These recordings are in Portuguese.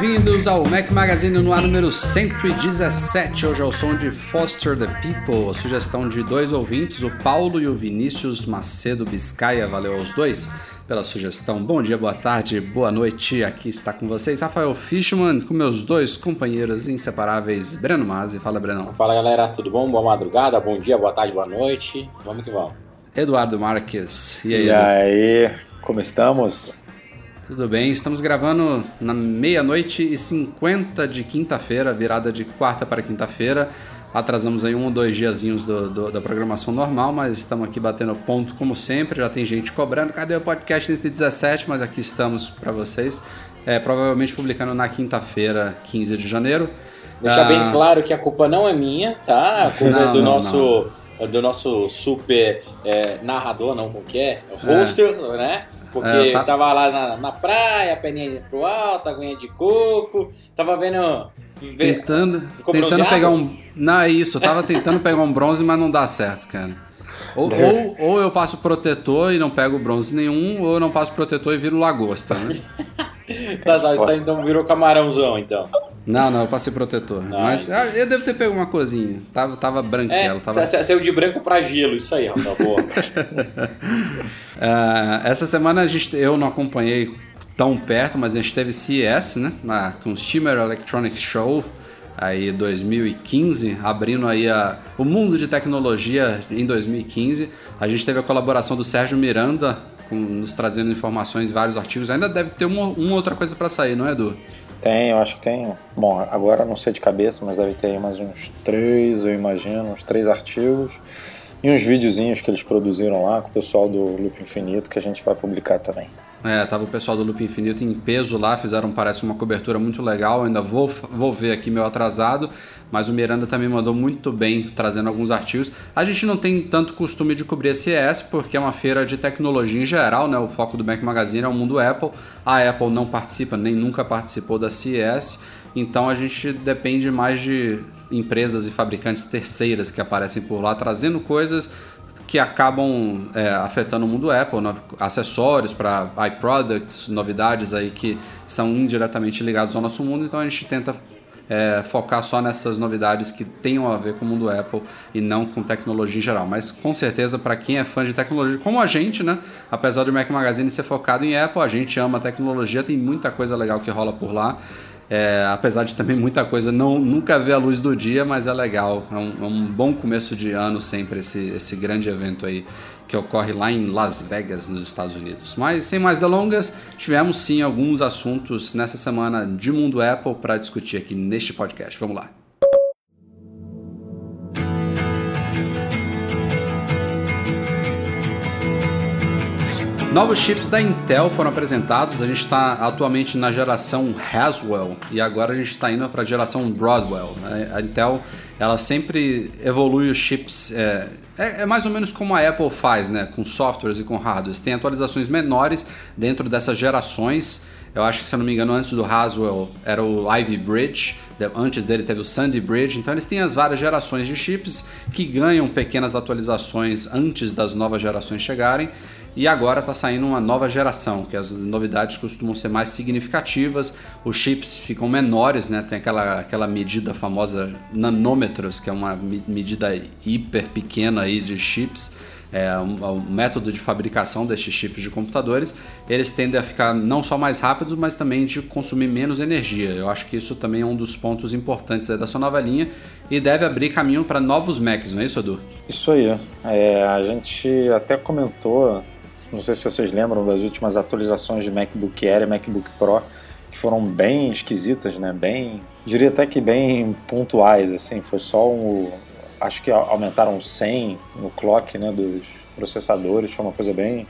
Bem-vindos ao Mac Magazine no ar número 117. Hoje é o som de Foster the People, a sugestão de dois ouvintes, o Paulo e o Vinícius Macedo Biscaia. Valeu aos dois pela sugestão. Bom dia, boa tarde, boa noite. Aqui está com vocês Rafael Fishman, com meus dois companheiros inseparáveis, Breno Mazzi. Fala, Breno. Fala, galera, tudo bom? Boa madrugada, bom dia, boa tarde, boa noite. Vamos que vamos. Eduardo Marques. E aí, e aí como estamos? Tudo bem, estamos gravando na meia-noite e 50 de quinta-feira, virada de quarta para quinta-feira. Atrasamos aí um ou dois diazinhos do, do, da programação normal, mas estamos aqui batendo ponto como sempre. Já tem gente cobrando, cadê o podcast entre 17? Mas aqui estamos para vocês. É, provavelmente publicando na quinta-feira, 15 de janeiro. Deixar ah, bem claro que a culpa não é minha, tá? A culpa não, é do não, nosso. Não. Do nosso super é, narrador, não, como que é? Hoster, é. né? Porque é, tá... tava lá na, na praia, perninha pro alto, aguinha de coco, tava vendo. Tentando, tentando pegar um. Não, é isso, tava tentando pegar um bronze, mas não dá certo, cara. Ou, ou, ou, eu passo protetor e não pego bronze nenhum, ou eu não passo protetor e viro lagosta, né? tá, tá, tá, então virou camarãozão, então. Não, não, eu passei protetor. Não, mas então. eu devo ter pego uma coisinha. Tava, tava branquelo. É, tava... Saiu de branco pra gelo, isso aí, tá boa. uh, essa semana a gente, eu não acompanhei tão perto, mas a gente teve CES, né? Na Consumer Electronics Show, aí 2015, abrindo aí a, o mundo de tecnologia em 2015. A gente teve a colaboração do Sérgio Miranda, com, nos trazendo informações, vários artigos. Ainda deve ter uma, uma outra coisa para sair, não é, Edu? Tem, eu acho que tem. Bom, agora não sei de cabeça, mas deve ter mais uns três, eu imagino, uns três artigos. E uns videozinhos que eles produziram lá com o pessoal do Loop Infinito que a gente vai publicar também. É, tava o pessoal do Loop Infinito em peso lá, fizeram, parece, uma cobertura muito legal. Ainda vou, vou ver aqui meu atrasado, mas o Miranda também mandou muito bem, trazendo alguns artigos. A gente não tem tanto costume de cobrir a CES, porque é uma feira de tecnologia em geral, né? O foco do Mac Magazine é o mundo Apple. A Apple não participa, nem nunca participou da CES, então a gente depende mais de empresas e fabricantes terceiras que aparecem por lá, trazendo coisas que acabam é, afetando o mundo Apple, né? acessórios para iProducts, novidades aí que são indiretamente ligados ao nosso mundo, então a gente tenta é, focar só nessas novidades que tenham a ver com o mundo Apple e não com tecnologia em geral. Mas com certeza, para quem é fã de tecnologia, como a gente, né? Apesar do Mac Magazine ser focado em Apple, a gente ama a tecnologia, tem muita coisa legal que rola por lá. É, apesar de também muita coisa não nunca ver a luz do dia, mas é legal. É um, é um, bom começo de ano sempre esse, esse grande evento aí que ocorre lá em Las Vegas, nos Estados Unidos. Mas sem mais delongas, tivemos sim alguns assuntos nessa semana de mundo Apple para discutir aqui neste podcast. Vamos lá. Novos chips da Intel foram apresentados. A gente está atualmente na geração Haswell e agora a gente está indo para a geração Broadwell. Né? A Intel ela sempre evolui os chips. É, é, é, mais ou menos como a Apple faz, né? Com softwares e com hardwares. Tem atualizações menores dentro dessas gerações. Eu acho que, se eu não me engano, antes do Haswell era o Ivy Bridge, antes dele teve o Sandy Bridge. Então, eles têm as várias gerações de chips que ganham pequenas atualizações antes das novas gerações chegarem. E agora está saindo uma nova geração, que as novidades costumam ser mais significativas, os chips ficam menores, né? tem aquela, aquela medida famosa nanômetros, que é uma medida hiper pequena aí de chips, é, o, o método de fabricação destes chips de computadores, eles tendem a ficar não só mais rápidos, mas também de consumir menos energia. Eu acho que isso também é um dos pontos importantes da sua nova linha e deve abrir caminho para novos Macs, não é isso, Edu? Isso aí. É, a gente até comentou não sei se vocês lembram das últimas atualizações de MacBook Air e MacBook Pro, que foram bem esquisitas, né? Bem, diria até que bem pontuais, assim. Foi só um, acho que aumentaram 100 no clock, né, dos processadores. Foi uma coisa bem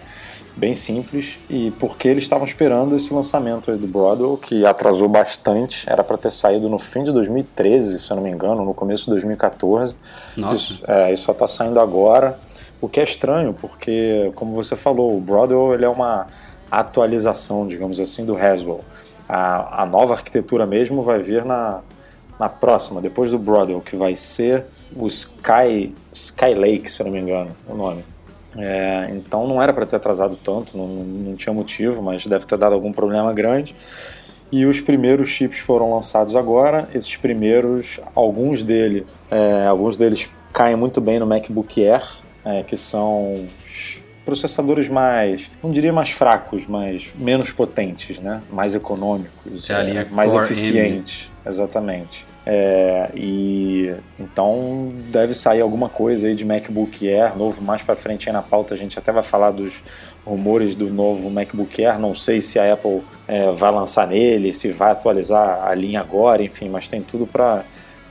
bem simples e porque eles estavam esperando esse lançamento do Broadwell que atrasou bastante, era para ter saído no fim de 2013, se eu não me engano, no começo de 2014. Nossa. Isso, é, isso só está saindo agora, o que é estranho porque, como você falou, o Broadwell ele é uma atualização, digamos assim, do Haswell. A, a nova arquitetura mesmo vai vir na, na próxima, depois do Broadwell, que vai ser o Sky, Sky Lake, se eu não me engano, o nome. É, então não era para ter atrasado tanto, não, não tinha motivo, mas deve ter dado algum problema grande. E os primeiros chips foram lançados agora. Esses primeiros, alguns dele, é, alguns deles caem muito bem no MacBook Air, é, que são processadores mais, não diria mais fracos, mas menos potentes, né? Mais econômicos, é, mais eficientes, M. exatamente. É, e então deve sair alguma coisa aí de MacBook Air novo mais para frente aí na pauta a gente até vai falar dos rumores do novo MacBook Air não sei se a Apple é, vai lançar nele se vai atualizar a linha agora enfim mas tem tudo para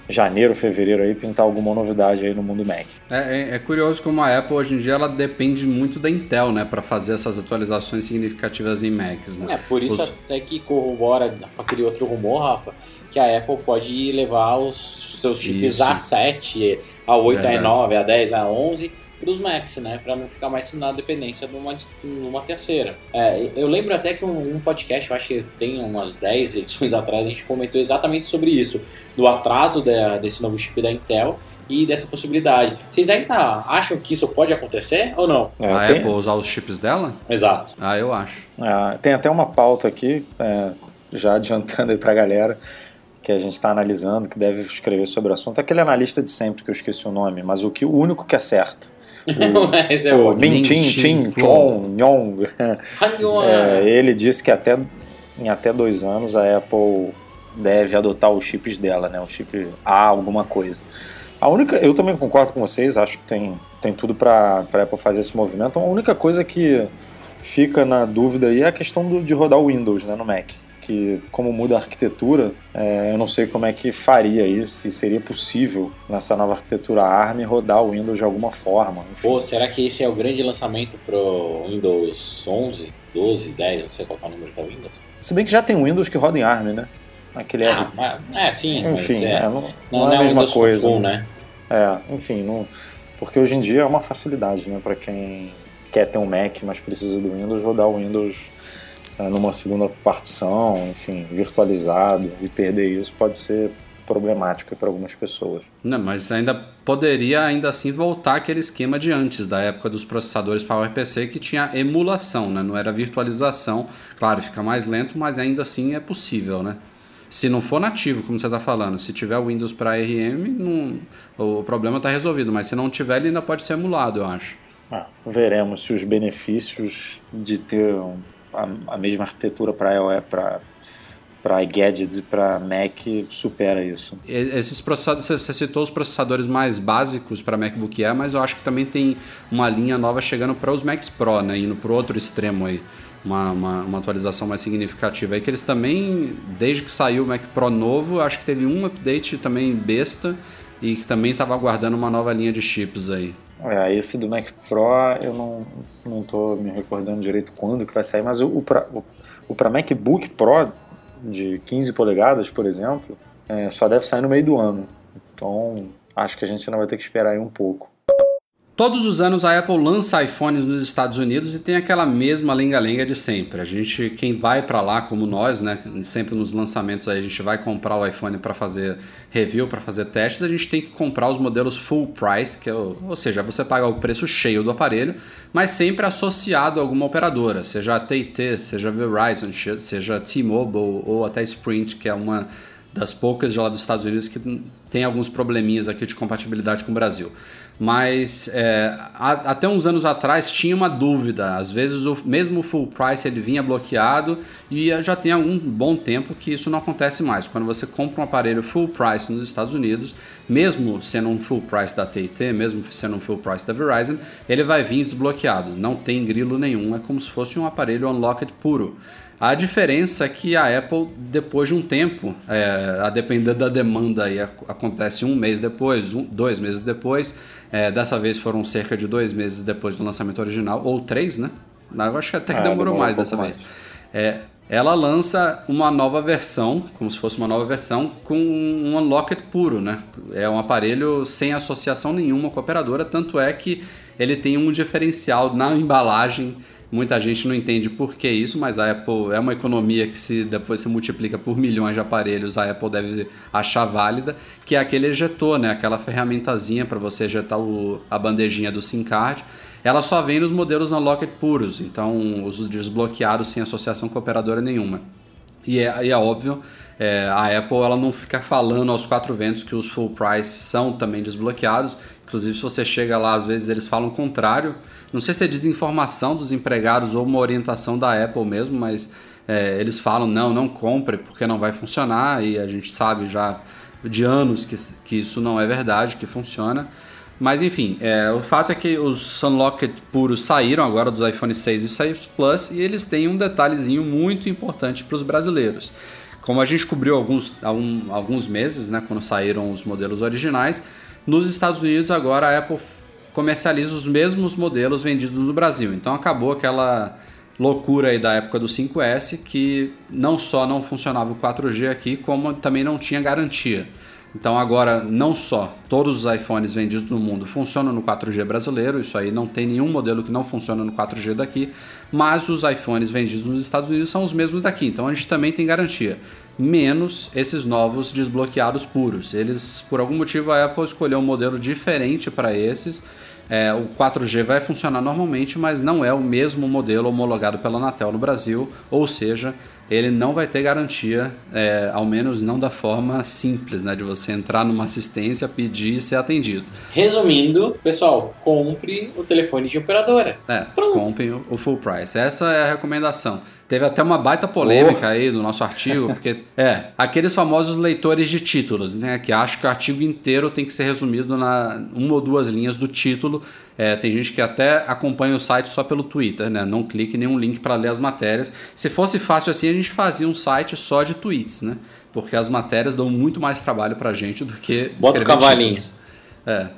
janeiro, fevereiro aí pintar alguma novidade aí no mundo Mac. É, é, é, curioso como a Apple hoje em dia ela depende muito da Intel, né, para fazer essas atualizações significativas em Macs. Né? É por isso Os... até que corrobora com aquele outro rumor, Rafa, que a Apple pode levar os seus chips Isso. A7, A8, A9, A10, A11 para os Macs, né? Para não ficar mais na dependência de uma, de uma terceira. É, eu lembro até que um, um, podcast, eu acho que tem umas 10 edições atrás, a gente comentou exatamente sobre isso, do atraso da, desse novo chip da Intel e dessa possibilidade. Vocês ainda acham que isso pode acontecer ou não? É, a tem... Apple usar os chips dela? Exato. Ah, eu acho. É, tem até uma pauta aqui, é, já adiantando aí para a galera que a gente está analisando, que deve escrever sobre o assunto, é aquele analista de sempre que eu esqueci o nome, mas o que o único que acerta. O, Esse é o Min Chin Chin Chong Nyong. É, ele disse que até, em até dois anos a Apple deve adotar os chips dela, né? O chip A alguma coisa. A única, eu também concordo com vocês, acho que tem, tem tudo para a Apple fazer esse movimento. A única coisa que fica na dúvida aí é a questão do, de rodar o Windows né, no Mac que como muda a arquitetura, é, eu não sei como é que faria isso, se seria possível nessa nova arquitetura ARM rodar o Windows de alguma forma. Enfim. Pô, será que esse é o grande lançamento pro Windows 11, 12, 10, não sei qual é o número da Windows? Se bem que já tem Windows que roda em ARM, né? Aquele é... Ah, é, sim, enfim, é, não, não, não, é a mesma coisa. Full, né? É, enfim, não, porque hoje em dia é uma facilidade, né, para quem quer ter um Mac, mas precisa do Windows, rodar o Windows é, numa segunda partição, enfim, virtualizado, e perder isso pode ser problemático para algumas pessoas. Não, mas ainda poderia ainda assim voltar aquele esquema de antes, da época dos processadores PowerPC que tinha emulação, né? não era virtualização. Claro, fica mais lento, mas ainda assim é possível, né? Se não for nativo, como você está falando, se tiver Windows para RM, não, o problema está resolvido, mas se não tiver, ele ainda pode ser emulado, eu acho. Ah, veremos se os benefícios de ter um a, a mesma arquitetura para para para gadgets e para Mac supera isso. Esses processadores, você citou os processadores mais básicos para MacBook Air, mas eu acho que também tem uma linha nova chegando para os Macs Pro, né, indo para o outro extremo aí. Uma, uma, uma, atualização mais significativa aí que eles também, desde que saiu o Mac Pro novo, acho que teve um update também besta e que também estava aguardando uma nova linha de chips aí. É, esse do Mac Pro eu não, não tô me recordando direito quando que vai sair, mas o, o para o, o MacBook Pro de 15 polegadas, por exemplo, é, só deve sair no meio do ano. Então acho que a gente ainda vai ter que esperar aí um pouco. Todos os anos a Apple lança iPhones nos Estados Unidos e tem aquela mesma lenga-lenga de sempre. A gente, quem vai para lá, como nós, né, sempre nos lançamentos aí a gente vai comprar o iPhone para fazer review, para fazer testes, a gente tem que comprar os modelos full price, que é, ou seja, você paga o preço cheio do aparelho, mas sempre associado a alguma operadora, seja AT&T, seja Verizon, seja T-Mobile ou até Sprint, que é uma das poucas de lá dos Estados Unidos que tem alguns probleminhas aqui de compatibilidade com o Brasil mas é, a, até uns anos atrás tinha uma dúvida. Às vezes, o mesmo full price ele vinha bloqueado e já tem algum bom tempo que isso não acontece mais. Quando você compra um aparelho full price nos Estados Unidos, mesmo sendo um full price da AT&T, mesmo sendo um full price da Verizon, ele vai vir desbloqueado. Não tem grilo nenhum, é como se fosse um aparelho unlocked puro. A diferença é que a Apple, depois de um tempo, é, a depender da demanda, aí acontece um mês depois, um, dois meses depois. É, dessa vez foram cerca de dois meses depois do lançamento original, ou três, né? Eu acho que até que ah, demorou, mais um dessa mais. vez. É, ela lança uma nova versão, como se fosse uma nova versão, com um unlocked puro, né? É um aparelho sem associação nenhuma com a operadora, tanto é que ele tem um diferencial na embalagem Muita gente não entende por que isso, mas a Apple é uma economia que se depois se multiplica por milhões de aparelhos, a Apple deve achar válida, que é aquele ejetor, né? aquela ferramentazinha para você ejetar o, a bandejinha do SIM card. Ela só vem nos modelos unlocked puros, então os desbloqueados sem associação com operadora nenhuma. E é, e é óbvio, é, a Apple ela não fica falando aos quatro ventos que os full price são também desbloqueados. Inclusive, se você chega lá, às vezes eles falam o contrário. Não sei se é desinformação dos empregados ou uma orientação da Apple mesmo, mas é, eles falam: não, não compre porque não vai funcionar. E a gente sabe já de anos que, que isso não é verdade, que funciona. Mas enfim, é, o fato é que os Unlocked puros saíram agora dos iPhone 6 e 6 Plus e eles têm um detalhezinho muito importante para os brasileiros. Como a gente cobriu alguns, alguns meses, né, quando saíram os modelos originais, nos Estados Unidos agora a Apple comercializa os mesmos modelos vendidos no Brasil. Então acabou aquela loucura aí da época do 5S que não só não funcionava o 4G aqui, como também não tinha garantia. Então agora não só todos os iPhones vendidos no mundo funcionam no 4G brasileiro, isso aí não tem nenhum modelo que não funciona no 4G daqui, mas os iPhones vendidos nos Estados Unidos são os mesmos daqui, então a gente também tem garantia menos esses novos desbloqueados puros. Eles, por algum motivo, a Apple escolheu um modelo diferente para esses. É, o 4G vai funcionar normalmente, mas não é o mesmo modelo homologado pela Anatel no Brasil, ou seja, ele não vai ter garantia, é, ao menos não da forma simples, né, de você entrar numa assistência, pedir e ser atendido. Resumindo, pessoal, compre o telefone de operadora. É, Pronto. compre o full price. Essa é a recomendação. Teve até uma baita polêmica oh. aí do nosso artigo, porque é aqueles famosos leitores de títulos, né? Que acham que o artigo inteiro tem que ser resumido na uma ou duas linhas do título. É, tem gente que até acompanha o site só pelo Twitter, né? Não clique nenhum link para ler as matérias. Se fosse fácil assim, a gente fazia um site só de tweets, né? Porque as matérias dão muito mais trabalho pra gente do que. Bota o cavalinho. Títulos. É.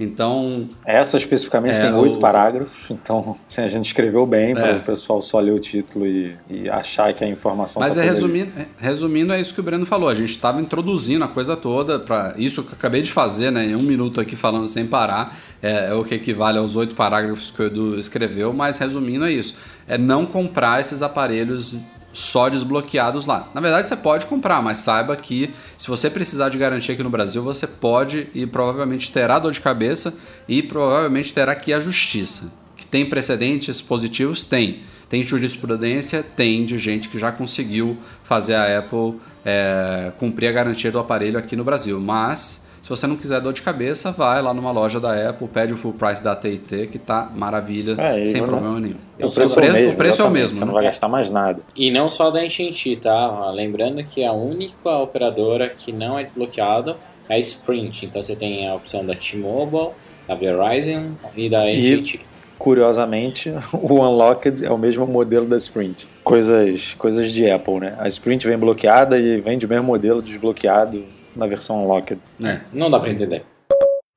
Então. Essa especificamente é, tem oito o... parágrafos, então assim, a gente escreveu bem para é. o pessoal só ler o título e, e achar que a informação Mas tá é resumindo, é, resumindo, é isso que o Breno falou. A gente estava introduzindo a coisa toda para isso que eu acabei de fazer, né? Em um minuto aqui falando sem parar. É, é o que equivale aos oito parágrafos que o Edu escreveu, mas resumindo é isso. É não comprar esses aparelhos só desbloqueados lá. Na verdade, você pode comprar, mas saiba que se você precisar de garantia aqui no Brasil, você pode e provavelmente terá dor de cabeça e provavelmente terá que ir à justiça. Que tem precedentes positivos? Tem. Tem jurisprudência? Tem, de gente que já conseguiu fazer a Apple é, cumprir a garantia do aparelho aqui no Brasil. Mas se você não quiser dor de cabeça, vai lá numa loja da Apple, pede o full price da AT&T, que tá maravilha, é, sem problema nenhum. O, o preço, é o, mesmo, o preço é o mesmo. Você né? não vai gastar mais nada. E não só da AT&T, tá? Lembrando que a única operadora que não é desbloqueada é a Sprint. Então você tem a opção da T-Mobile, da Verizon e da AT&T. Curiosamente, o Unlocked é o mesmo modelo da Sprint. Coisas, coisas de Apple, né? A Sprint vem bloqueada e vem de mesmo modelo desbloqueado na versão Unlocked. É, não dá para entender.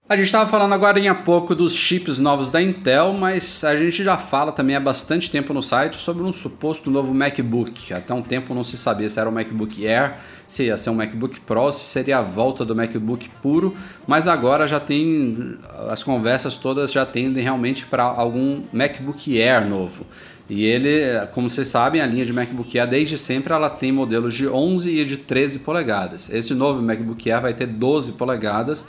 A gente estava falando agora em pouco dos chips novos da Intel, mas a gente já fala também há bastante tempo no site sobre um suposto novo MacBook. Até um tempo não se sabia se era o MacBook Air, se ia ser um MacBook Pro, se seria a volta do MacBook puro, mas agora já tem as conversas todas já tendem realmente para algum MacBook Air novo. E ele, como vocês sabem, a linha de MacBook Air desde sempre ela tem modelos de 11 e de 13 polegadas. Esse novo MacBook Air vai ter 12 polegadas.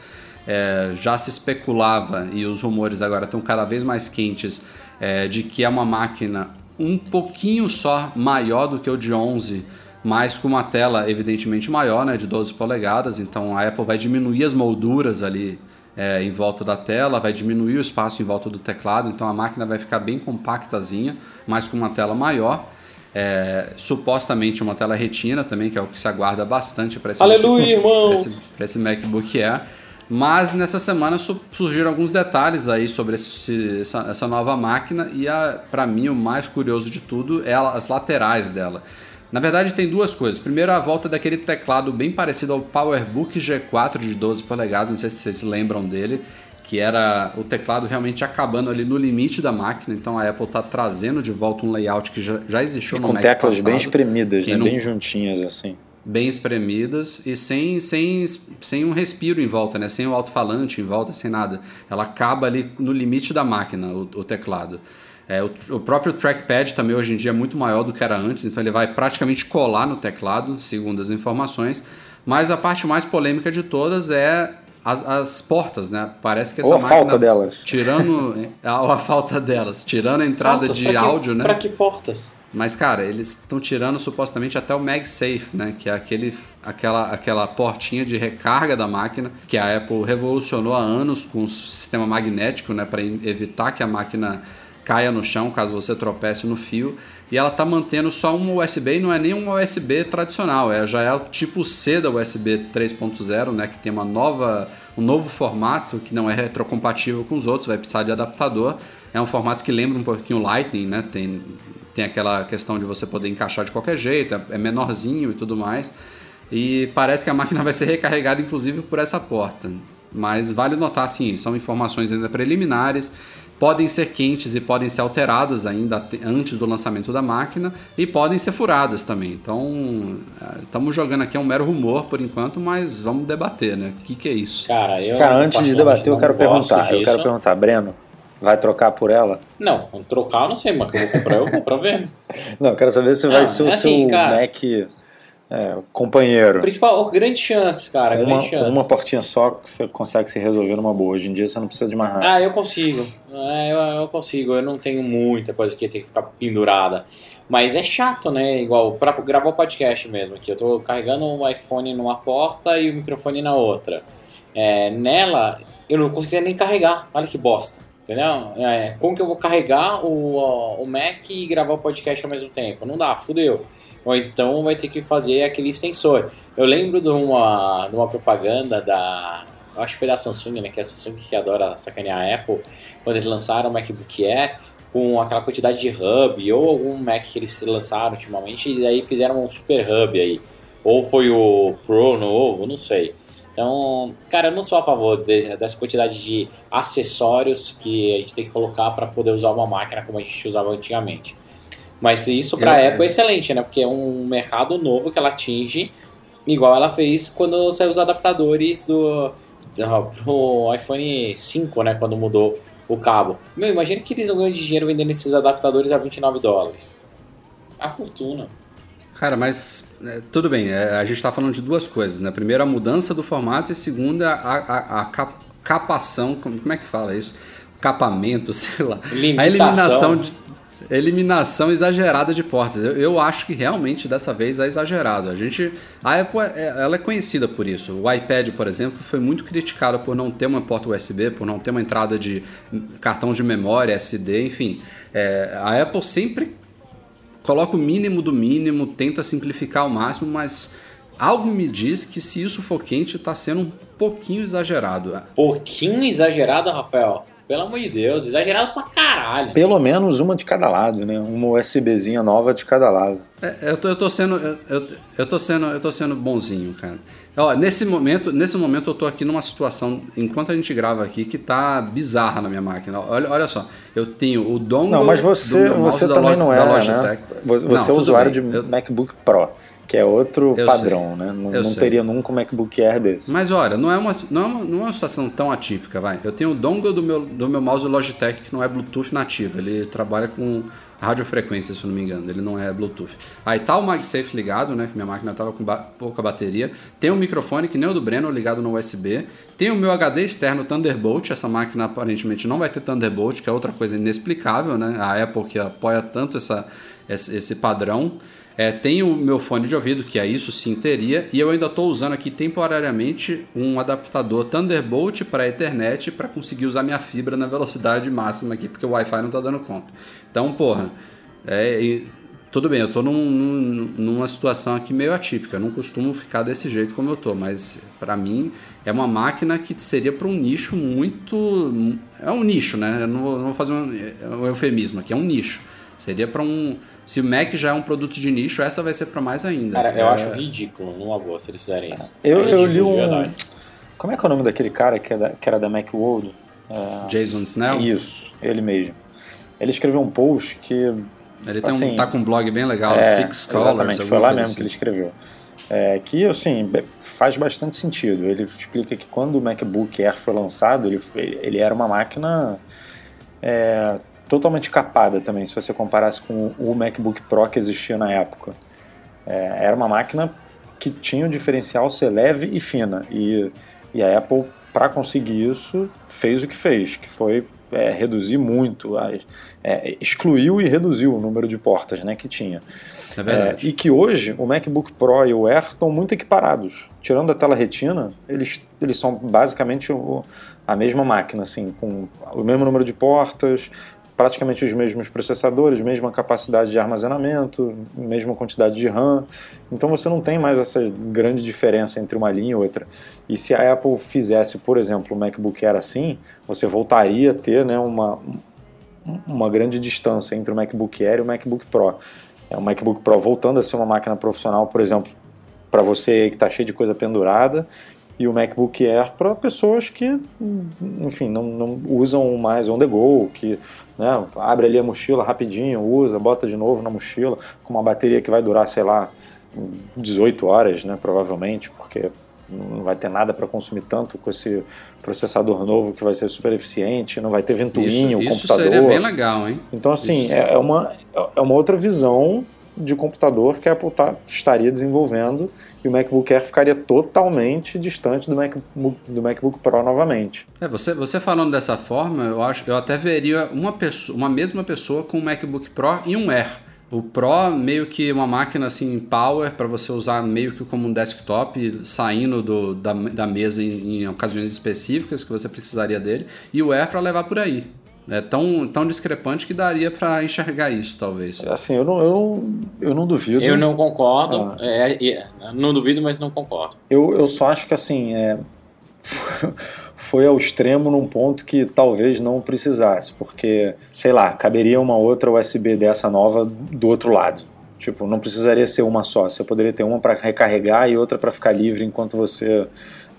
É, já se especulava e os rumores agora estão cada vez mais quentes é, de que é uma máquina um pouquinho só maior do que o de 11, mas com uma tela evidentemente maior, né, de 12 polegadas. Então a Apple vai diminuir as molduras ali é, em volta da tela, vai diminuir o espaço em volta do teclado, então a máquina vai ficar bem compactazinha, mas com uma tela maior. É, supostamente uma tela retina também, que é o que se aguarda bastante para esse, Aleluia, irmãos! esse, esse MacBook Air. Mas nessa semana surgiram alguns detalhes aí sobre esse, essa, essa, nova máquina e para mim o mais curioso de tudo é as laterais dela. Na verdade tem duas coisas. Primeiro a volta daquele teclado bem parecido ao PowerBook G4 de 12 polegadas, não sei se vocês lembram dele, que era o teclado realmente acabando ali no limite da máquina. Então a Apple está trazendo de volta um layout que já, já existiu e no com Mac teclas passado, bem espremidas, né? não... bem juntinhas assim bem espremidas e sem, sem, sem um respiro em volta, né? sem o alto-falante em volta, sem nada. Ela acaba ali no limite da máquina, o, o teclado. É, o, o, próprio trackpad também hoje em dia é muito maior do que era antes, então ele vai praticamente colar no teclado, segundo as informações. Mas a parte mais polêmica de todas é as, as portas, né? Parece que essa Ou a máquina, falta delas. Tirando a, a falta delas, tirando a entrada portas, de que, áudio, né? Pra que portas? Mas, cara, eles estão tirando supostamente até o MagSafe, né? Que é aquele, aquela, aquela portinha de recarga da máquina que a Apple revolucionou há anos com o sistema magnético, né? Para evitar que a máquina caia no chão caso você tropece no fio. E ela está mantendo só um USB e não é nem um USB tradicional, é, já é o tipo C da USB 3.0, né? Que tem uma nova, um novo formato que não é retrocompatível com os outros, vai precisar de adaptador. É um formato que lembra um pouquinho Lightning, né? Tem tem aquela questão de você poder encaixar de qualquer jeito, é menorzinho e tudo mais. E parece que a máquina vai ser recarregada inclusive por essa porta. Mas vale notar, sim, são informações ainda preliminares, podem ser quentes e podem ser alteradas ainda antes do lançamento da máquina e podem ser furadas também. Então, estamos jogando aqui é um mero rumor por enquanto, mas vamos debater, né? O que, que é isso? Cara, eu Cara antes de debater, eu quero perguntar. Disso. Eu quero perguntar, Breno, Vai trocar por ela? Não, trocar eu não sei, mas que eu vou comprar, eu compro vendo. Não, quero saber se vai ser o é assim, seu cara, Mac é, companheiro. Principal, grande chance, cara. Uma, grande chance. uma portinha só você consegue se resolver numa boa. Hoje em dia você não precisa de nada. Ah, eu consigo. É, eu, eu consigo. Eu não tenho muita coisa que tem que ficar pendurada. Mas é chato, né? Igual para gravar o podcast mesmo aqui. Eu tô carregando o iPhone numa porta e o microfone na outra. É, nela, eu não conseguia nem carregar. Olha que bosta. Entendeu? É, como que eu vou carregar o, o Mac e gravar o podcast ao mesmo tempo? Não dá, fudeu. Ou então vai ter que fazer aquele extensor. Eu lembro de uma, de uma propaganda da. Acho que foi da Samsung, né? Que é a Samsung que adora sacanear a Apple. Quando eles lançaram o MacBook Air com aquela quantidade de hub, ou algum Mac que eles lançaram ultimamente, e aí fizeram um super hub aí. Ou foi o Pro novo, não sei. Então, cara, eu não sou a favor de, dessa quantidade de acessórios que a gente tem que colocar para poder usar uma máquina como a gente usava antigamente. Mas isso para a é, Apple é excelente, né? Porque é um mercado novo que ela atinge, igual ela fez quando saiu os adaptadores do, do iPhone 5, né? Quando mudou o cabo. Meu, imagina que eles não ganham dinheiro vendendo esses adaptadores a 29 dólares. A fortuna. Cara, mas é, tudo bem, é, a gente está falando de duas coisas, né? Primeiro, a mudança do formato e segunda, a, a, a capação, como, como é que fala isso? Capamento, sei lá. Limitação. A eliminação de, eliminação exagerada de portas. Eu, eu, acho que realmente dessa vez é exagerado. A gente, a Apple, é, ela é conhecida por isso. O iPad, por exemplo, foi muito criticado por não ter uma porta USB, por não ter uma entrada de cartão de memória, SD, enfim. É, a Apple sempre coloca o mínimo do mínimo, tenta simplificar ao máximo, mas algo me diz que se isso for quente, está sendo um pouquinho exagerado. Pouquinho exagerado, Rafael? Pelo amor de Deus, exagerado pra caralho. Pelo menos uma de cada lado, né? Uma USBzinha nova de cada lado. É, eu, tô, eu tô sendo. Eu, eu, tô sendo. Eu tô sendo bonzinho, cara. Ó, nesse momento, nesse momento eu tô aqui numa situação, enquanto a gente grava aqui, que tá bizarra na minha máquina. Olha, olha só, eu tenho o dongle Não, mas você, você também não é, né? Você não, é usuário bem. de eu... MacBook Pro que é outro eu padrão, sei. né? Não, não teria nunca um MacBook Air desse. Mas olha, não é, uma, não, é uma, não é uma situação tão atípica, vai. Eu tenho o dongle do meu, do meu mouse Logitech que não é Bluetooth nativo, ele trabalha com radiofrequência, se eu não me engano, ele não é Bluetooth. Aí tá o MagSafe ligado, né? Que minha máquina tava com ba pouca bateria. Tem um microfone que nem o do Breno ligado no USB. Tem o meu HD externo Thunderbolt, essa máquina aparentemente não vai ter Thunderbolt, que é outra coisa inexplicável, né? A Apple que apoia tanto essa, esse padrão. É, tem o meu fone de ouvido, que é isso sim teria, e eu ainda estou usando aqui temporariamente um adaptador Thunderbolt para Ethernet para conseguir usar minha fibra na velocidade máxima aqui, porque o Wi-Fi não está dando conta. Então, porra, é, tudo bem, eu tô num, numa situação aqui meio atípica, eu não costumo ficar desse jeito como eu tô, mas para mim é uma máquina que seria para um nicho muito. É um nicho, né? Eu não vou, não vou fazer um, um eufemismo aqui, é um nicho. Seria para um. Se o Mac já é um produto de nicho, essa vai ser para mais ainda. Cara, eu é... acho ridículo, numa boa, se eles fizerem isso. Eu, é eu li um. Como é que é o nome daquele cara que, é da, que era da Macworld? Uh, Jason Snell? Isso, ele mesmo. Ele escreveu um post que. Ele tem assim, um, tá com um blog bem legal, é, Six Colors. Exatamente, foi lá mesmo assim. que ele escreveu. É, que, assim, faz bastante sentido. Ele explica que quando o MacBook Air foi lançado, ele, ele era uma máquina é, totalmente capada também, se você comparasse com o MacBook Pro que existia na época. É, era uma máquina que tinha o diferencial ser leve e fina. E, e a Apple, para conseguir isso, fez o que fez, que foi é, reduzir muito, é, excluiu e reduziu o número de portas né, que tinha. É verdade. É, e que hoje o MacBook Pro e o Air estão muito equiparados. Tirando a tela retina, eles, eles são basicamente o, a mesma máquina, assim, com o mesmo número de portas, praticamente os mesmos processadores, mesma capacidade de armazenamento, mesma quantidade de RAM. Então você não tem mais essa grande diferença entre uma linha e outra. E se a Apple fizesse, por exemplo, o MacBook Air assim, você voltaria a ter né, uma, uma grande distância entre o MacBook Air e o MacBook Pro. É, o MacBook Pro voltando a ser uma máquina profissional, por exemplo, para você que está cheio de coisa pendurada, e o MacBook Air para pessoas que, enfim, não, não, usam mais on the go, que né, abre ali a mochila rapidinho, usa, bota de novo na mochila, com uma bateria que vai durar, sei lá, 18 horas, né, provavelmente, porque não vai ter nada para consumir tanto com esse processador novo que vai ser super eficiente, não vai ter ventoinho, isso, isso computador. Isso seria bem legal, hein? Então, assim, é, é, uma, é uma outra visão de computador que a Apple tá, estaria desenvolvendo e o MacBook Air ficaria totalmente distante do MacBook, do MacBook Pro novamente. É, você, você falando dessa forma, eu acho eu até veria uma, pessoa, uma mesma pessoa com um MacBook Pro e um Air. O Pro meio que uma máquina assim power para você usar meio que como um desktop saindo do, da, da mesa em, em ocasiões específicas que você precisaria dele e o Air para levar por aí. É tão, tão discrepante que daria para enxergar isso, talvez. É, assim, eu não, eu não, eu não duvido. Eu não concordo. Ah. É, é, não duvido, mas não concordo. Eu, eu só acho que assim. É, foi ao extremo num ponto que talvez não precisasse, porque, sei lá, caberia uma outra USB dessa nova do outro lado. Tipo, não precisaria ser uma só. Você poderia ter uma para recarregar e outra para ficar livre enquanto você,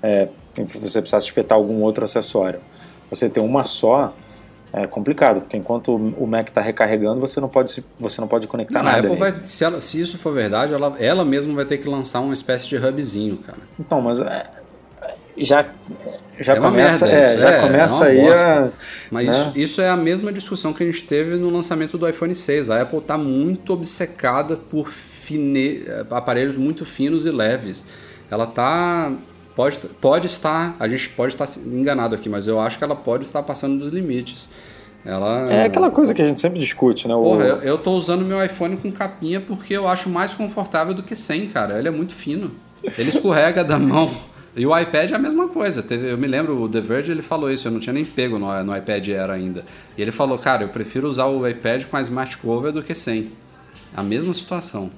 é, você precisasse espetar algum outro acessório. Você ter uma só é complicado, porque enquanto o Mac está recarregando, você não pode, você não pode conectar não, nada. A Apple vai, se, ela, se, isso for verdade, ela, ela mesma vai ter que lançar uma espécie de hubzinho, cara. Então, mas é, já, já é começa, é, já é, começa aí a, Mas né? isso, isso, é a mesma discussão que a gente teve no lançamento do iPhone 6. A Apple está muito obcecada por fine, aparelhos muito finos e leves. Ela está Pode, pode estar, a gente pode estar enganado aqui, mas eu acho que ela pode estar passando dos limites. Ela, é aquela coisa que a gente sempre discute, né? O... Porra, eu, eu tô usando meu iPhone com capinha porque eu acho mais confortável do que sem, cara. Ele é muito fino. Ele escorrega da mão. E o iPad é a mesma coisa. Eu me lembro, o The Verge ele falou isso, eu não tinha nem pego no, no iPad Air ainda. E ele falou, cara, eu prefiro usar o iPad com a Smart Cover do que sem. A mesma situação.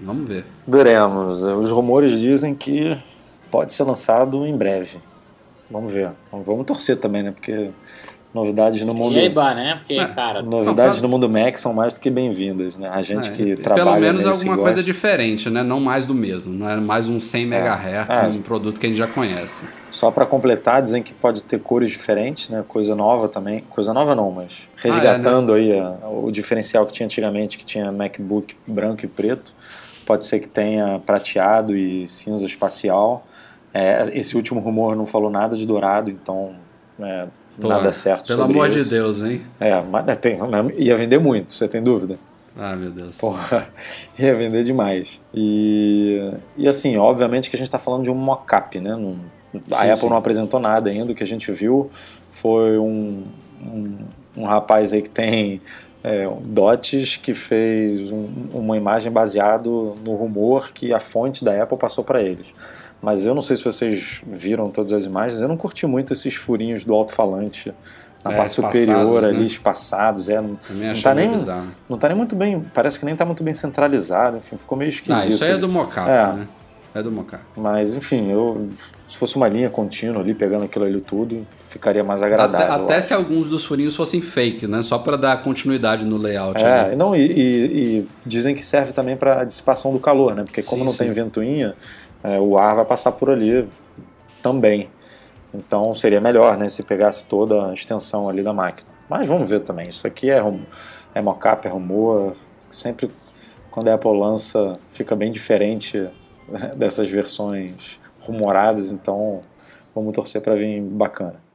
Vamos ver. Veremos. Os rumores dizem que pode ser lançado em breve. Vamos ver. Vamos torcer também, né? Porque novidades no mundo. E EBA, né? Porque, é, cara. Novidades no mundo Mac são mais do que bem-vindas, né? A gente é, que trabalha. Pelo menos alguma coisa diferente, né? Não mais do mesmo. Não é mais um 100 MHz, é. um produto que a gente já conhece. Só para completar, dizem que pode ter cores diferentes, né? Coisa nova também. Coisa nova não, mas resgatando ah, é, né? aí a, o diferencial que tinha antigamente, que tinha MacBook branco e preto. Pode ser que tenha prateado e cinza espacial. É, esse último rumor não falou nada de dourado, então é, nada certo Pelo amor isso. de Deus, hein? É, mas é, tem, ia vender muito, você tem dúvida? Ah, meu Deus. Porra, ia vender demais. E, e assim, obviamente que a gente está falando de um mock-up, né? Num, a sim, Apple sim. não apresentou nada ainda, o que a gente viu foi um, um, um rapaz aí que tem é, dotes que fez um, uma imagem baseado no rumor que a fonte da Apple passou para eles. Mas eu não sei se vocês viram todas as imagens, eu não curti muito esses furinhos do alto-falante na é, parte superior ali, né? espaçados. É, não, não, tá nem, não tá nem muito bem, parece que nem tá muito bem centralizado, enfim, ficou meio esquisito. Ah, isso aí é do mocap, é. né? É do mocap. Mas, enfim, eu, se fosse uma linha contínua ali, pegando aquilo ali tudo, ficaria mais agradável. Até, até se alguns dos furinhos fossem fake, né? Só para dar continuidade no layout. É, ali. não, e, e, e, dizem que serve também para dissipação do calor, né? Porque como sim, não sim. tem ventoinha, é, o ar vai passar por ali também. Então seria melhor, né, se pegasse toda a extensão ali da máquina. Mas vamos ver também. Isso aqui é, é mockup, é rumor. Sempre quando a Apple lança, fica bem diferente né, dessas versões rumoradas. Então vamos torcer para vir bacana.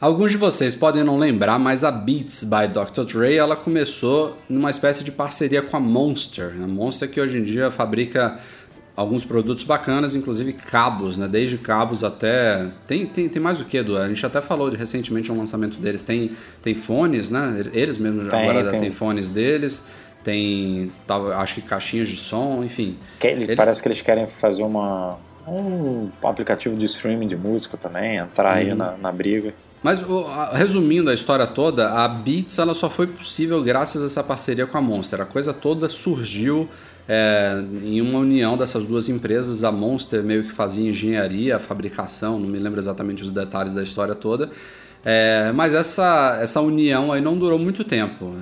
Alguns de vocês podem não lembrar, mas a Beats by Dr. Dre ela começou numa espécie de parceria com a Monster. A Monster que hoje em dia fabrica alguns produtos bacanas, inclusive cabos, né? Desde cabos até. Tem, tem, tem mais o que, Edu? A gente até falou de, recentemente um lançamento deles. Tem, tem fones, né? Eles mesmos tem, agora tem. tem fones deles. Tem, acho que caixinhas de som, enfim. Que, eles... Parece que eles querem fazer uma, um aplicativo de streaming de música também, entrar uhum. aí na, na briga. Mas resumindo a história toda, a Beats ela só foi possível graças a essa parceria com a Monster. A coisa toda surgiu é, em uma união dessas duas empresas, a Monster meio que fazia engenharia, fabricação, não me lembro exatamente os detalhes da história toda, é, mas essa, essa união aí não durou muito tempo.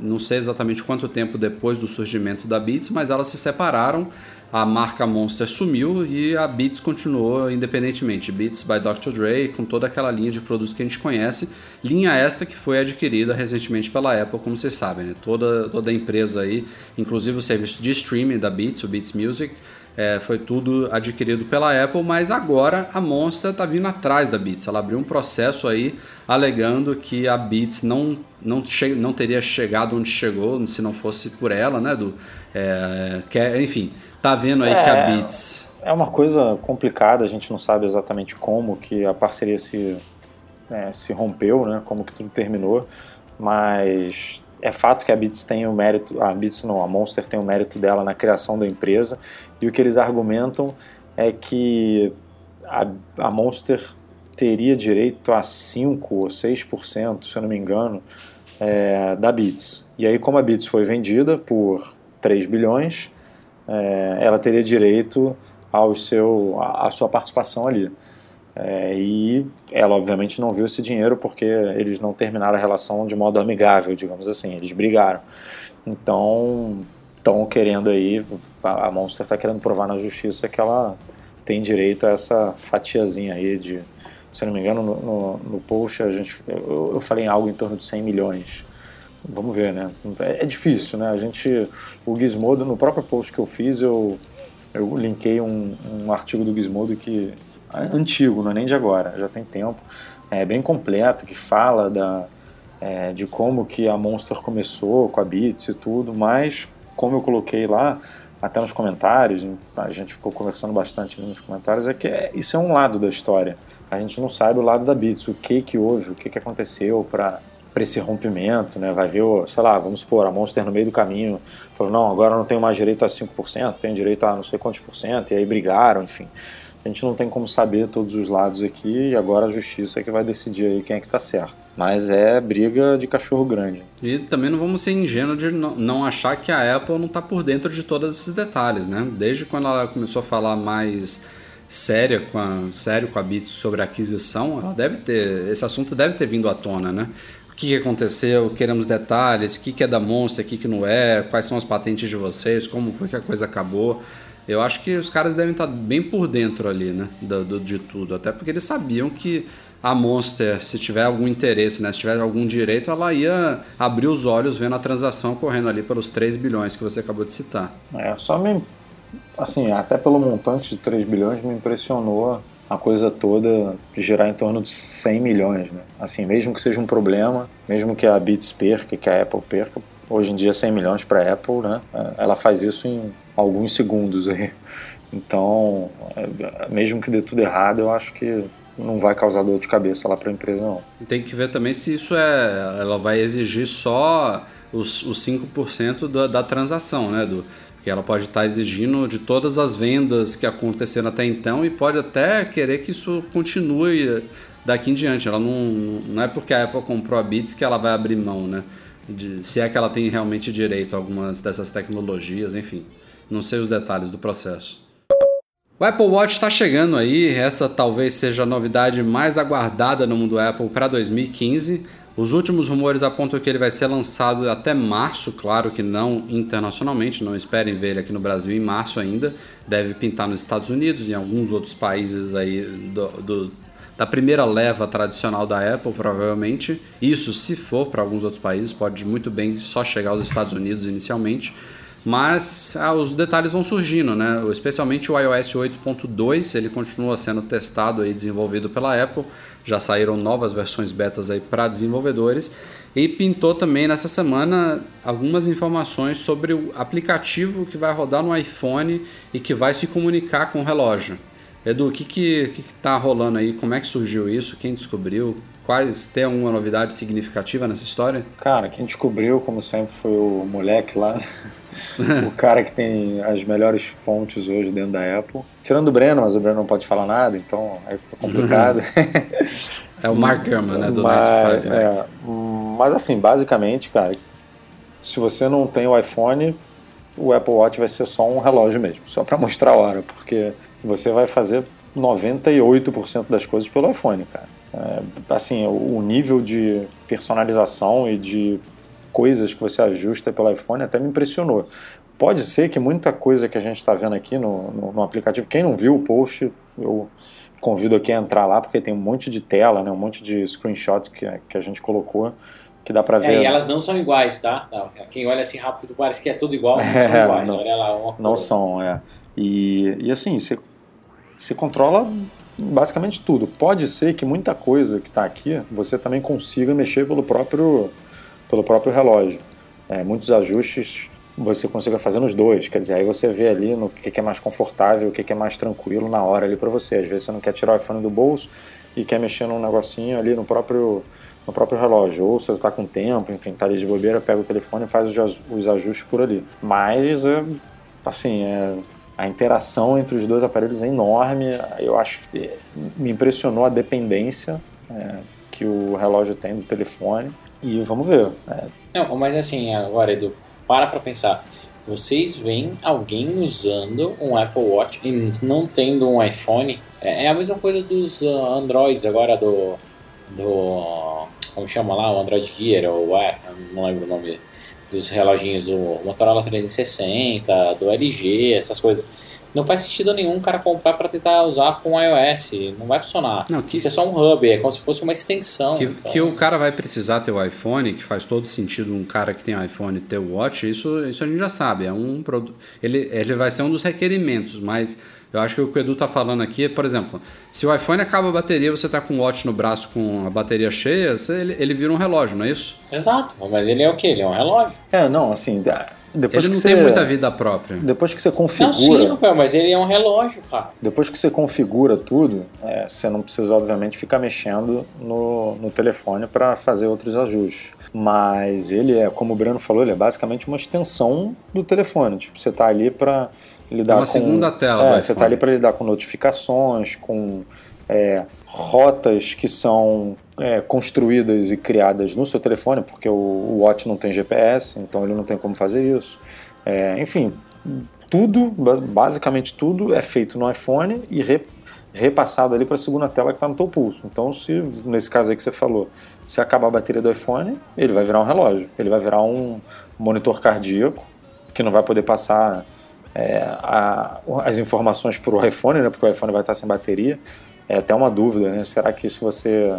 Não sei exatamente quanto tempo depois do surgimento da Beats, mas elas se separaram a marca Monster sumiu e a Beats continuou independentemente. Beats by Dr. Dre, com toda aquela linha de produtos que a gente conhece. Linha esta que foi adquirida recentemente pela Apple, como vocês sabem. Né? Toda, toda a empresa aí, inclusive o serviço de streaming da Beats, o Beats Music, é, foi tudo adquirido pela Apple, mas agora a Monster está vindo atrás da Beats. Ela abriu um processo aí alegando que a Beats não, não, não teria chegado onde chegou se não fosse por ela, né, do é, que, enfim, tá vendo aí é, que a é, Beats. É uma coisa complicada, a gente não sabe exatamente como que a parceria se, é, se rompeu, né? Como que tudo terminou, mas é fato que a Beats tem o mérito, a Beats não, a Monster tem o mérito dela na criação da empresa, e o que eles argumentam é que a, a Monster teria direito a 5 ou 6%, se eu não me engano, é, da Beats. E aí, como a Beats foi vendida por 3 bilhões, é, ela teria direito ao seu, à sua participação ali. É, e ela, obviamente, não viu esse dinheiro porque eles não terminaram a relação de modo amigável, digamos assim, eles brigaram. Então, estão querendo aí, a Monster está querendo provar na justiça que ela tem direito a essa fatiazinha aí de, se não me engano, no, no, no post a gente, eu, eu falei em algo em torno de 100 milhões Vamos ver, né? É, é, difícil, né? A gente, o Gizmodo, no próprio post que eu fiz, eu, eu linkei um, um artigo do Gizmodo que é antigo, não é nem de agora, já tem tempo, é bem completo, que fala da, é, de como que a Monster começou com a Beats e tudo, mas como eu coloquei lá, até nos comentários, a gente ficou conversando bastante nos comentários, é que é, isso é um lado da história. A gente não sabe o lado da Beats, o que que houve, o que que aconteceu para para esse rompimento, né? Vai ver, sei lá, vamos supor, a Monster no meio do caminho falou, não, agora não tenho mais direito a 5%, tenho direito a não sei quantos por cento, e aí brigaram, enfim. A gente não tem como saber todos os lados aqui e agora a justiça é que vai decidir aí quem é que tá certo. Mas é briga de cachorro grande. E também não vamos ser ingênuos de não achar que a Apple não tá por dentro de todos esses detalhes, né? Desde quando ela começou a falar mais séria com a, sério com a Beats sobre a aquisição, ela deve ter, esse assunto deve ter vindo à tona, né? Que, que aconteceu, queremos detalhes, o que, que é da Monster, o que, que não é, quais são as patentes de vocês, como foi que a coisa acabou. Eu acho que os caras devem estar bem por dentro ali, né, do, do, de tudo, até porque eles sabiam que a Monster, se tiver algum interesse, né, se tiver algum direito, ela ia abrir os olhos vendo a transação correndo ali pelos 3 bilhões que você acabou de citar. É, só me. Assim, até pelo montante de 3 bilhões me impressionou a coisa toda girar em torno de 100 milhões, né? Assim, mesmo que seja um problema, mesmo que a Beats perca, que a Apple perca, hoje em dia 100 milhões para a Apple, né? Ela faz isso em alguns segundos aí. Então, é, mesmo que dê tudo errado, eu acho que não vai causar dor de cabeça lá para a empresa, não. Tem que ver também se isso é. Ela vai exigir só os, os 5% da, da transação, né? Do, Porque ela pode estar exigindo de todas as vendas que aconteceram até então e pode até querer que isso continue daqui em diante. Ela não, não é porque a Apple comprou a Beats que ela vai abrir mão, né? De, se é que ela tem realmente direito a algumas dessas tecnologias, enfim. Não sei os detalhes do processo. O Apple Watch está chegando aí, essa talvez seja a novidade mais aguardada no mundo Apple para 2015. Os últimos rumores apontam que ele vai ser lançado até março, claro que não internacionalmente, não esperem ver ele aqui no Brasil em março ainda. Deve pintar nos Estados Unidos e em alguns outros países aí do, do da primeira leva tradicional da Apple, provavelmente. Isso, se for para alguns outros países, pode muito bem só chegar aos Estados Unidos inicialmente. Mas ah, os detalhes vão surgindo, né? Especialmente o iOS 8.2, ele continua sendo testado e desenvolvido pela Apple. Já saíram novas versões betas aí para desenvolvedores e pintou também nessa semana algumas informações sobre o aplicativo que vai rodar no iPhone e que vai se comunicar com o relógio. Edu, o que que, que que tá rolando aí? Como é que surgiu isso? Quem descobriu? Quais tem alguma novidade significativa nessa história? Cara, quem descobriu, como sempre, foi o moleque lá, o cara que tem as melhores fontes hoje dentro da Apple. Tirando o Breno, mas o Breno não pode falar nada, então aí fica complicado. é o Mark Gurman, né, do mas, 95 é, mas assim, basicamente, cara, se você não tem o iPhone, o Apple Watch vai ser só um relógio mesmo, só para mostrar a hora, porque você vai fazer 98% das coisas pelo iPhone, cara. É, assim, o nível de personalização e de coisas que você ajusta pelo iPhone até me impressionou. Pode ser que muita coisa que a gente está vendo aqui no, no, no, aplicativo, quem não viu o post, eu convido aqui a entrar lá, porque tem um monte de tela, né, um monte de screenshot que, que a gente colocou, que dá para ver. É, e elas não são iguais, tá? Quem olha assim rápido parece que é tudo igual, não é, são iguais. Não, olha lá, uma não são, é. E, e assim, você, você controla basicamente tudo. Pode ser que muita coisa que está aqui você também consiga mexer pelo próprio, pelo próprio relógio. É, muitos ajustes você consiga fazer nos dois, quer dizer, aí você vê ali no que, que é mais confortável, o que, que é mais tranquilo na hora ali para você. Às vezes você não quer tirar o iPhone do bolso e quer mexer num negocinho ali no próprio no próprio relógio, ou se você está com tempo, enfim, está ali de bobeira, pega o telefone e faz os ajustes por ali. Mas, é, assim, é, a interação entre os dois aparelhos é enorme. Eu acho que me impressionou a dependência é, que o relógio tem do telefone. E vamos ver. É. Não, mas assim, agora, Edu, para pra pensar. Vocês veem alguém usando um Apple Watch e não tendo um iPhone? É, é a mesma coisa dos uh, Androids agora do. do. como chama lá? O Android Gear, ou é, não lembro o nome dos reloginhos, o Motorola 360, do LG, essas coisas. Não faz sentido nenhum o cara comprar para tentar usar com iOS. Não vai funcionar. Não, que, Isso é só um hub, é como se fosse uma extensão. Que, então. que o cara vai precisar ter o iPhone, que faz todo sentido um cara que tem iPhone ter o Watch, isso, isso a gente já sabe. É um produto. Ele, ele vai ser um dos requerimentos, mas eu acho que o que o Edu tá falando aqui é, por exemplo, se o iPhone acaba a bateria, você tá com o watch no braço com a bateria cheia, você, ele, ele vira um relógio, não é isso? Exato, mas ele é o quê? Ele é um relógio. É, não, assim, depois ele não tem muita vida própria. Depois que você configura. Não, sim, Rafael, mas ele é um relógio, cara. Depois que você configura tudo, é, você não precisa, obviamente, ficar mexendo no, no telefone para fazer outros ajustes. Mas ele é, como o Breno falou, ele é basicamente uma extensão do telefone. Tipo, você tá ali para lidar é uma com, segunda tela. É, você está ali para lidar com notificações, com é, rotas que são é, construídas e criadas no seu telefone, porque o, o, Watch não tem GPS, então ele não tem como fazer isso. É, enfim, tudo, basicamente tudo, é feito no iPhone e re, repassado ali para a segunda tela que está no teu pulso. Então, se nesse caso aí que você falou, se acabar a bateria do iPhone, ele vai virar um relógio, ele vai virar um monitor cardíaco que não vai poder passar é, a, as informações para o iPhone, né, porque o iPhone vai estar sem bateria. É até uma dúvida, né? Será que se você,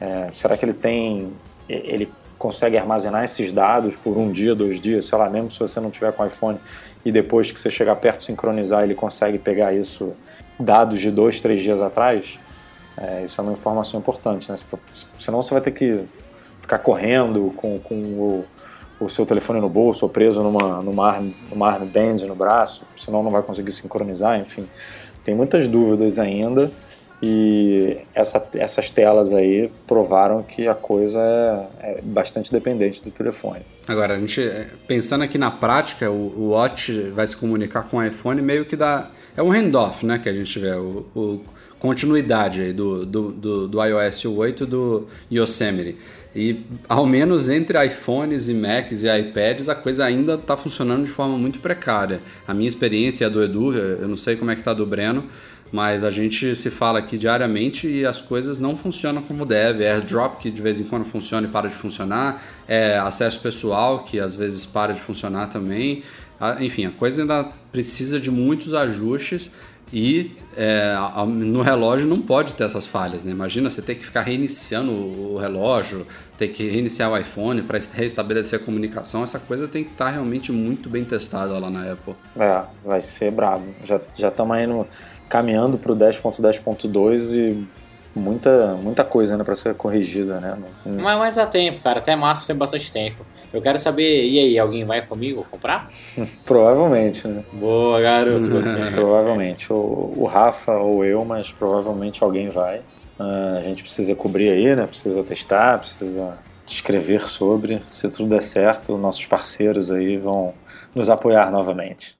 é, será que ele tem, ele consegue armazenar esses dados por um dia, dois dias, sei lá, mesmo se você não tiver com iPhone e depois que você chegar perto sincronizar, ele consegue pegar isso, dados de dois, três dias atrás? É, isso é uma informação importante, né? Senão você vai ter que ficar correndo com, com o o seu telefone no bolso ou preso numa, numa, numa armband no braço, senão não vai conseguir sincronizar, enfim. Tem muitas dúvidas ainda E essa, essas telas aí provaram que a coisa é, é, bastante dependente do telefone. Agora, a gente pensando aqui na prática, o, o Watch vai se comunicar com o iPhone meio que dá. É um handoff, né? Que a gente vê. O, o continuidade aí do, do, do, do iOS 8 do Yosemite. E ao menos entre iPhones e Macs e iPads a coisa ainda está funcionando de forma muito precária. A minha experiência e a do Edu, eu não sei como é que está do Breno, mas a gente se fala aqui diariamente e as coisas não funcionam como deve. É AirDrop que de vez em quando funciona e para de funcionar, é acesso pessoal que às vezes para de funcionar também. Enfim, a coisa ainda precisa de muitos ajustes e é, no relógio não pode ter essas falhas, né? Imagina você ter que ficar reiniciando o relógio, ter que reiniciar o iPhone para restabelecer a comunicação. Essa coisa tem que estar tá realmente muito bem testada lá na Apple. É, vai ser brabo. Já estamos indo caminhando para o 10.10.2 e muita, muita coisa ainda para ser corrigida, né? Mas, mas dá tempo, cara. Até março tem bastante tempo. Eu quero saber, e aí, alguém vai comigo comprar? provavelmente, né? Boa, garoto, você. provavelmente. O, o Rafa ou eu, mas provavelmente alguém vai. Uh, a gente precisa cobrir aí, né? Precisa testar, precisa escrever sobre. Se tudo der certo, nossos parceiros aí vão nos apoiar novamente.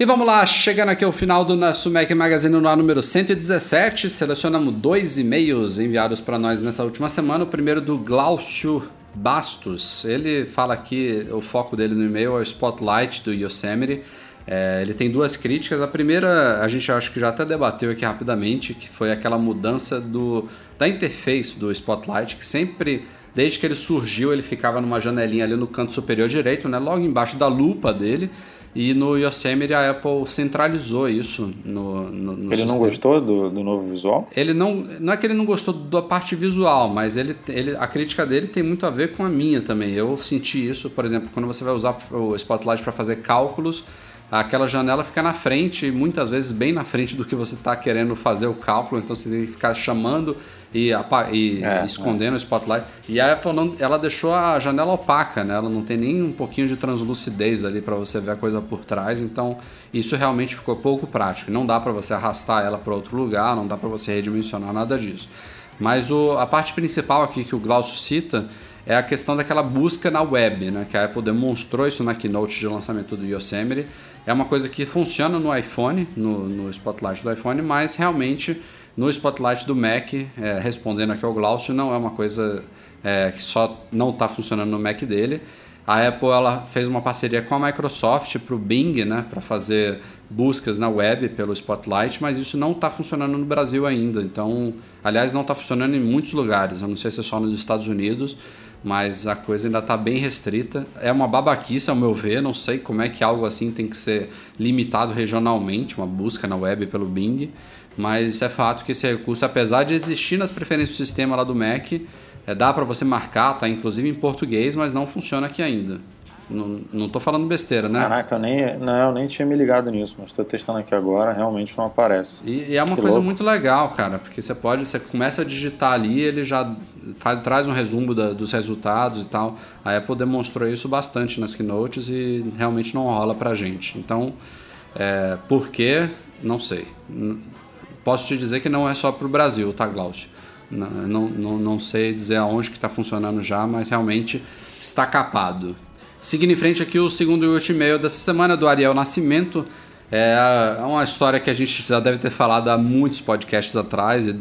E vamos lá, chegando aqui ao final do nosso Mac Magazine no ar número 117, selecionamos dois e-mails enviados para nós nessa última semana. O primeiro do Glaucio Bastos. Ele fala aqui, o foco dele no e-mail é o Spotlight do Yosemite. É, ele tem duas críticas. A primeira, a gente acho que já até debateu aqui rapidamente, que foi aquela mudança do, da interface do Spotlight, que sempre, desde que ele surgiu, ele ficava numa janelinha ali no canto superior direito, né, logo embaixo da lupa dele. E no Yosemite a Apple centralizou isso no, no, no Ele sistema. não gostou do, do novo visual? Ele não. Não é que ele não gostou da parte visual, mas ele, ele, a crítica dele tem muito a ver com a minha também. Eu senti isso, por exemplo, quando você vai usar o Spotlight para fazer cálculos aquela janela fica na frente, muitas vezes bem na frente do que você está querendo fazer o cálculo, então você tem que ficar chamando e, e é, escondendo é. o spotlight. E a Apple não, ela deixou a janela opaca, né? Ela não tem nem um pouquinho de translucidez ali para você ver a coisa por trás, então isso realmente ficou pouco prático. Não dá para você arrastar ela para outro lugar, não dá para você redimensionar nada disso. Mas o, a parte principal aqui que o Glaucio cita é a questão daquela busca na web, né? Que a Apple demonstrou isso na keynote de lançamento do Yosemite. É uma coisa que funciona no iPhone, no, no Spotlight do iPhone, mas realmente no Spotlight do Mac, é, respondendo aqui ao Glaucio, não é uma coisa é, que só não está funcionando no Mac dele. A Apple ela fez uma parceria com a Microsoft para o Bing, né, para fazer buscas na web pelo Spotlight, mas isso não está funcionando no Brasil ainda. Então, aliás, não está funcionando em muitos lugares. Eu não sei se é só nos Estados Unidos, mas a coisa ainda está bem restrita. É uma babaquice, ao meu ver. Não sei como é que algo assim tem que ser limitado regionalmente, uma busca na web pelo Bing. Mas é fato que esse recurso, apesar de existir nas preferências do sistema lá do Mac, é, dá para você marcar, tá? Inclusive em português, mas não funciona aqui ainda. Não, não tô falando besteira, né? Caraca, eu nem, não, eu nem tinha me ligado nisso, mas estou testando aqui agora, realmente não aparece. E, e é uma que coisa louco. muito legal, cara, porque você pode, você começa a digitar ali, ele já faz, traz um resumo da, dos resultados e tal. A Apple demonstrou isso bastante nas keynotes e realmente não rola pra gente. Então, é, por quê? Não sei. Posso te dizer que não é só pro Brasil, tá, Glaucio? Não, não, não sei dizer aonde que está funcionando já, mas realmente está capado. Seguindo em frente aqui, o segundo e último e-mail dessa semana do Ariel Nascimento. É uma história que a gente já deve ter falado há muitos podcasts atrás e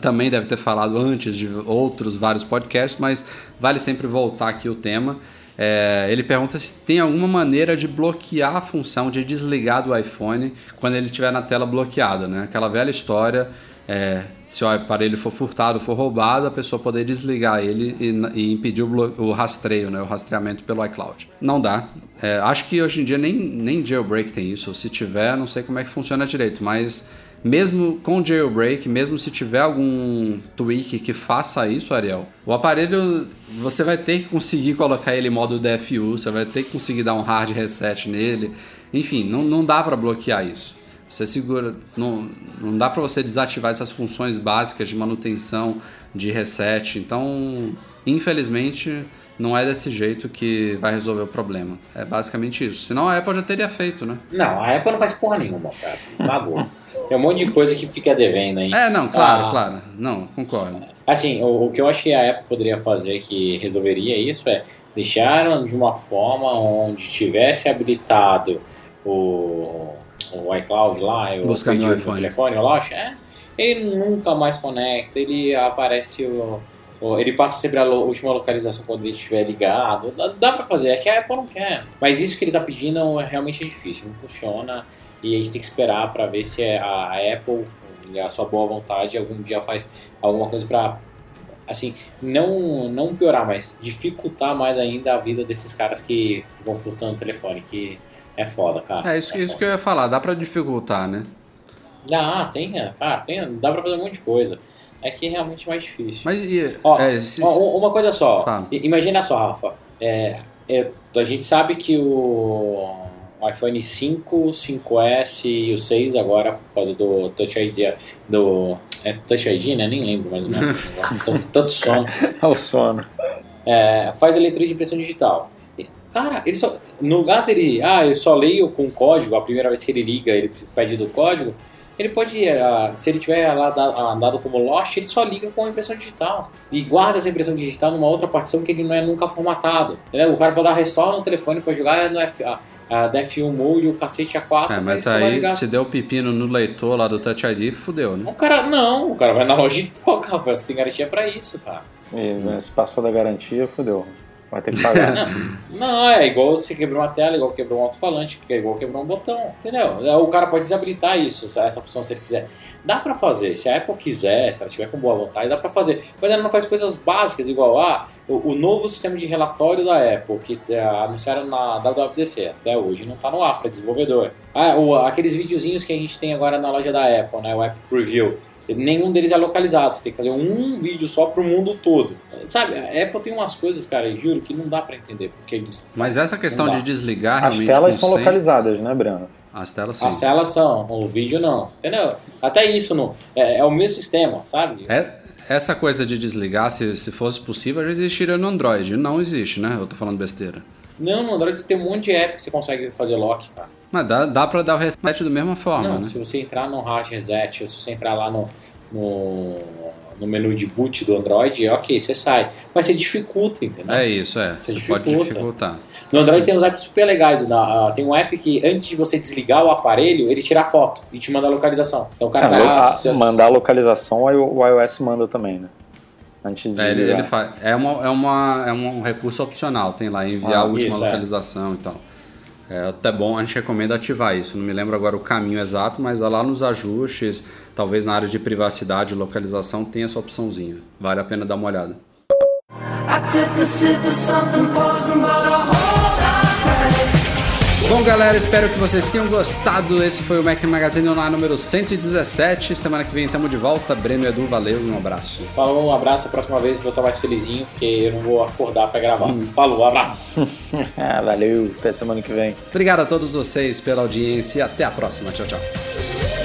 também deve ter falado antes de outros vários podcasts, mas vale sempre voltar aqui o tema. É, ele pergunta se tem alguma maneira de bloquear a função de desligar do iPhone quando ele estiver na tela bloqueada, né? Aquela velha história é, se o aparelho for furtado, for roubado, a pessoa poder desligar ele e, e impedir o, o, rastreio, né, o rastreamento pelo iCloud. Não dá. É, acho que hoje em dia nem, nem jailbreak tem isso. Se tiver, não sei como é que funciona direito, mas mesmo com jailbreak, mesmo se tiver algum tweak que faça isso, Ariel, o aparelho você vai ter que conseguir colocar ele em modo DFU, você vai ter que conseguir dar um hard reset nele. Enfim, não, não dá para bloquear isso. Você segura. Não, não dá para você desativar essas funções básicas de manutenção, de reset. Então, infelizmente, não é desse jeito que vai resolver o problema. É basicamente isso. Senão a Apple já teria feito, né? Não, a Apple não faz porra nenhuma, cara. Bagou. tem um monte de coisa que fica devendo aí. É, não, claro, ah, claro. Não, concordo. Assim, o, o, que eu acho que a Apple poderia fazer que resolveria isso é deixar de uma forma onde tivesse habilitado o, o iCloud lá, o Buscar no iPhone. telefone, o Lost, é, ele nunca mais conecta, ele aparece o, o, ele passa sempre a lo, última localização quando ele estiver ligado. Dá, dá pra fazer, é que a Apple não quer. Mas isso que ele tá pedindo é, realmente é difícil, não funciona e a gente tem que esperar para ver se a, a Apple, a sua boa vontade, algum dia faz alguma coisa para assim, não, não piorar, mas dificultar mais ainda a vida desses caras que ficam furtando o telefone, que é foda, cara. É isso, é isso que eu ia falar, dá pra dificultar, né? Dá, tem, cara, tem, dá pra fazer um monte de coisa. É que é realmente mais difícil. Mas e, ó, é, se, ó, uma coisa só, fala. imagina só, Rafa, é, é, a gente sabe que o o iPhone 5, 5S e o 6 agora por causa do Touch ID, do é Touch ID, né? Nem lembro mais ou menos. tanto, tanto sono. É o sono. É, faz a leitura de impressão digital. Cara, ele só, no lugar dele, ah, eu só leio com código, a primeira vez que ele liga, ele pede do código, ele pode, uh, se ele tiver lá dado como Lost, ele só liga com a impressão digital. E guarda essa impressão digital numa outra partição que ele não é nunca formatado. Entendeu? O cara pode dar restore no telefone para jogar no F, a DFU Mode, o cacete A4. É, mas aí se deu pepino no leitor lá do Touch ID, fudeu, né? O cara, não, o cara vai na loja e troca, você tem garantia pra isso, cara. E né, se passou da garantia, fudeu. Vai ter que pagar. não, é igual você quebrou uma tela, igual quebrou um alto-falante, é igual quebrou um botão, entendeu? O cara pode desabilitar isso, essa função se ele quiser. Dá pra fazer, se a Apple quiser, se ela tiver com boa vontade, dá pra fazer. Mas ela não faz coisas básicas, igual ah, o, o novo sistema de relatório da Apple, que é, anunciaram na WWDC, até hoje não tá no ar para desenvolvedor. Ah, o, aqueles videozinhos que a gente tem agora na loja da Apple, né, o App Preview nenhum deles é localizado. Você tem que fazer um vídeo só pro mundo todo. Sabe, a Apple tem umas coisas, cara, juro, que não dá para entender. Porque eles, Mas essa questão de desligar As telas são localizadas, né, Breno? As telas sim. As telas são, o vídeo não. Entendeu? Até isso não. É, é o mesmo sistema, sabe? É, essa coisa de desligar, se, se fosse possível, já existiria no Android. Não existe, né? Eu tô falando besteira. Não, no Android você tem um monte de app que você consegue fazer lock, cara. Mas dá, dá pra dar o reset da mesma forma, não, né? se você entrar no hash reset, ou se você entrar lá no, no, no menu de boot do Android, ok, você sai. Mas você dificulta, entendeu? É isso, é. Você, você dificulta. pode dificultar. No Android tem uns apps super legais. Uh, tem um app que antes de você desligar o aparelho, ele tira a foto e te manda a localização. Então o cara é, tá, a, Mandar a localização, o iOS manda também, né? Antes de é, ele, ele faz, é, uma, é, uma, é um recurso opcional, tem lá, enviar ah, a última isso, é. localização é. e tal. É até bom, a gente recomenda ativar isso. Não me lembro agora o caminho exato, mas lá nos ajustes, talvez na área de privacidade e localização, tem essa opçãozinha. Vale a pena dar uma olhada. Bom, galera, espero que vocês tenham gostado. Esse foi o Mac Magazine Online número 117. Semana que vem estamos de volta. Breno e Edu, valeu um abraço. Falou, um abraço. A próxima vez eu vou estar mais felizinho, porque eu não vou acordar para gravar. Hum. Falou, um abraço. Ah, valeu, até semana que vem. Obrigado a todos vocês pela audiência e até a próxima. Tchau, tchau.